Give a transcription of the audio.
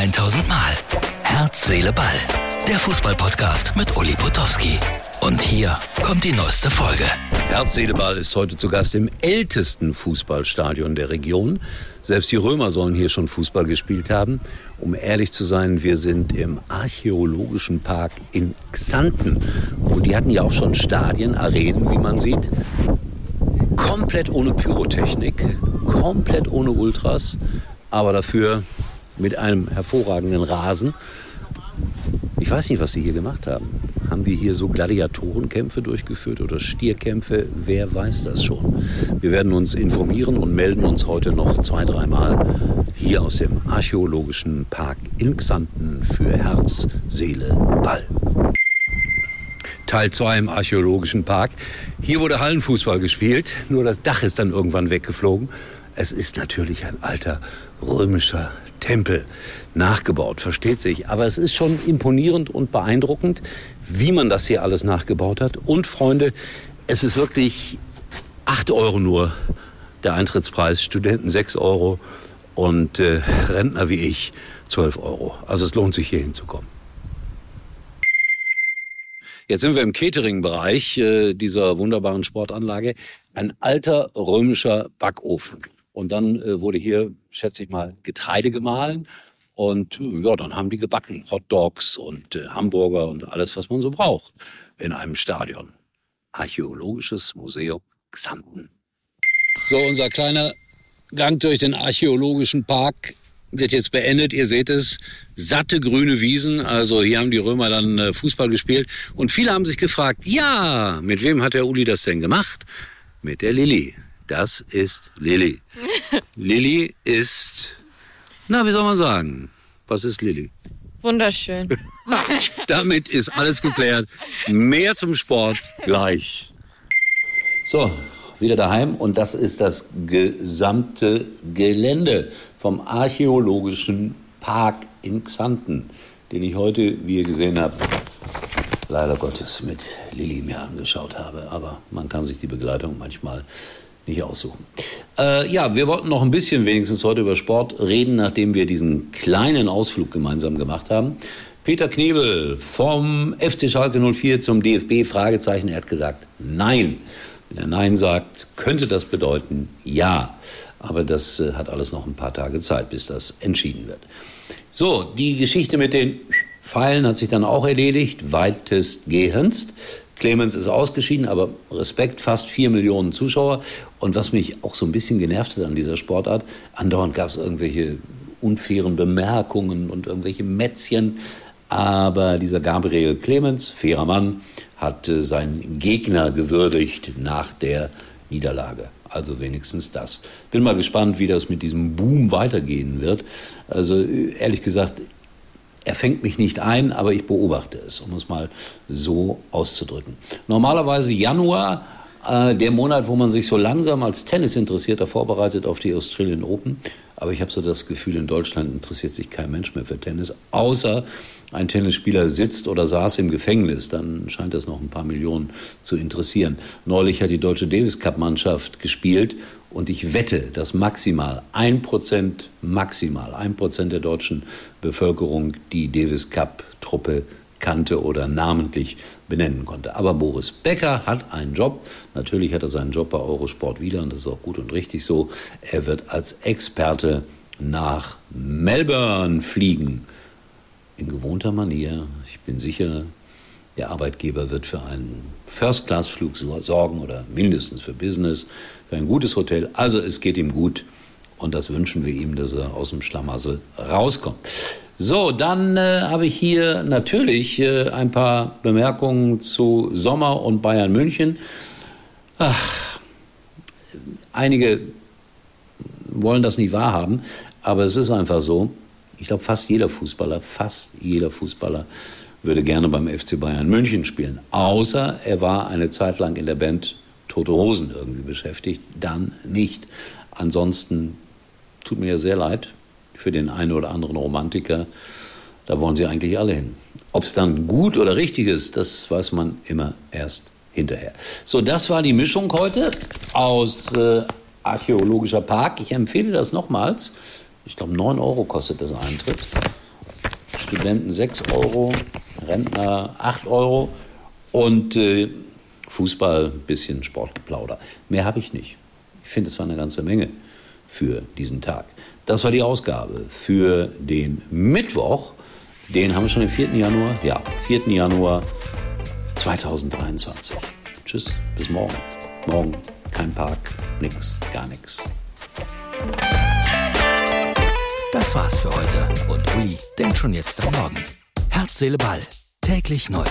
1000 Mal. Herz, Seele, Ball. Der Fußballpodcast mit Uli Potowski. Und hier kommt die neueste Folge. Herz, Seele, Ball ist heute zu Gast im ältesten Fußballstadion der Region. Selbst die Römer sollen hier schon Fußball gespielt haben. Um ehrlich zu sein, wir sind im archäologischen Park in Xanten. Und die hatten ja auch schon Stadien, Arenen, wie man sieht. Komplett ohne Pyrotechnik, komplett ohne Ultras, aber dafür mit einem hervorragenden Rasen. Ich weiß nicht, was Sie hier gemacht haben. Haben wir hier so Gladiatorenkämpfe durchgeführt oder Stierkämpfe? Wer weiß das schon? Wir werden uns informieren und melden uns heute noch zwei, dreimal hier aus dem archäologischen Park in Xanten für Herz, Seele, Ball. Teil 2 im archäologischen Park. Hier wurde Hallenfußball gespielt, nur das Dach ist dann irgendwann weggeflogen. Es ist natürlich ein alter römischer Tempel nachgebaut, versteht sich. Aber es ist schon imponierend und beeindruckend, wie man das hier alles nachgebaut hat. Und Freunde, es ist wirklich 8 Euro nur der Eintrittspreis, Studenten 6 Euro und äh, Rentner wie ich 12 Euro. Also es lohnt sich hier hinzukommen. Jetzt sind wir im Catering-Bereich äh, dieser wunderbaren Sportanlage. Ein alter römischer Backofen. Und dann äh, wurde hier, schätze ich mal, Getreide gemahlen. Und ja, dann haben die gebacken. Hot Dogs und äh, Hamburger und alles, was man so braucht in einem Stadion. Archäologisches Museum Xanten. So, unser kleiner Gang durch den archäologischen Park wird jetzt beendet. Ihr seht es, satte grüne Wiesen. Also hier haben die Römer dann äh, Fußball gespielt. Und viele haben sich gefragt, ja, mit wem hat der Uli das denn gemacht? Mit der Lilly. Das ist Lilly. Lilly ist, na, wie soll man sagen? Was ist Lilly? Wunderschön. Damit ist alles geklärt. Mehr zum Sport gleich. So, wieder daheim und das ist das gesamte Gelände vom archäologischen Park in Xanten, den ich heute, wie ihr gesehen habt, leider Gottes mit Lilly mir angeschaut habe. Aber man kann sich die Begleitung manchmal nicht aussuchen. Äh, ja, wir wollten noch ein bisschen wenigstens heute über Sport reden, nachdem wir diesen kleinen Ausflug gemeinsam gemacht haben. Peter Knebel vom FC Schalke 04 zum DFB, Fragezeichen, er hat gesagt, nein. Wenn er Nein sagt, könnte das bedeuten Ja. Aber das äh, hat alles noch ein paar Tage Zeit, bis das entschieden wird. So, die Geschichte mit den Pfeilen hat sich dann auch erledigt, weitestgehend. Clemens ist ausgeschieden, aber Respekt, fast vier Millionen Zuschauer. Und was mich auch so ein bisschen genervt hat an dieser Sportart, andauernd gab es irgendwelche unfairen Bemerkungen und irgendwelche Mätzchen. Aber dieser Gabriel Clemens, fairer Mann, hat äh, seinen Gegner gewürdigt nach der Niederlage. Also wenigstens das. Bin mal gespannt, wie das mit diesem Boom weitergehen wird. Also ehrlich gesagt, er fängt mich nicht ein, aber ich beobachte es, um es mal so auszudrücken. Normalerweise Januar, äh, der Monat, wo man sich so langsam als Tennisinteressierter vorbereitet auf die Australian Open. Aber ich habe so das Gefühl, in Deutschland interessiert sich kein Mensch mehr für Tennis, außer ein Tennisspieler sitzt oder saß im Gefängnis, dann scheint das noch ein paar Millionen zu interessieren. Neulich hat die deutsche Davis Cup Mannschaft gespielt und ich wette, dass maximal ein Prozent, maximal ein Prozent der deutschen Bevölkerung die Davis Cup Truppe kannte oder namentlich benennen konnte. Aber Boris Becker hat einen Job. Natürlich hat er seinen Job bei Eurosport wieder und das ist auch gut und richtig so. Er wird als Experte nach Melbourne fliegen in gewohnter Manier. Ich bin sicher, der Arbeitgeber wird für einen First-Class-Flug sorgen oder mindestens für Business, für ein gutes Hotel. Also es geht ihm gut und das wünschen wir ihm, dass er aus dem Schlamassel rauskommt. So, dann äh, habe ich hier natürlich äh, ein paar Bemerkungen zu Sommer und Bayern München. Ach, einige wollen das nicht wahrhaben, aber es ist einfach so. Ich glaube, fast jeder Fußballer, fast jeder Fußballer würde gerne beim FC Bayern München spielen. Außer er war eine Zeit lang in der Band Tote Hosen irgendwie beschäftigt. Dann nicht. Ansonsten tut mir ja sehr leid für den einen oder anderen Romantiker. Da wollen sie eigentlich alle hin. Ob es dann gut oder richtig ist, das weiß man immer erst hinterher. So, das war die Mischung heute aus äh, archäologischer Park. Ich empfehle das nochmals. Ich glaube, 9 Euro kostet das Eintritt. Studenten 6 Euro, Rentner 8 Euro und äh, Fußball, bisschen Sportgeplauder. Mehr habe ich nicht. Ich finde, es war eine ganze Menge für diesen Tag. Das war die Ausgabe für den Mittwoch. Den haben wir schon den 4. Januar. Ja, 4. Januar 2023. Tschüss, bis morgen. Morgen kein Park, nix, gar nix. Das war's für heute und Uli denkt schon jetzt am Morgen. Herz, Seele, Ball. Täglich neu.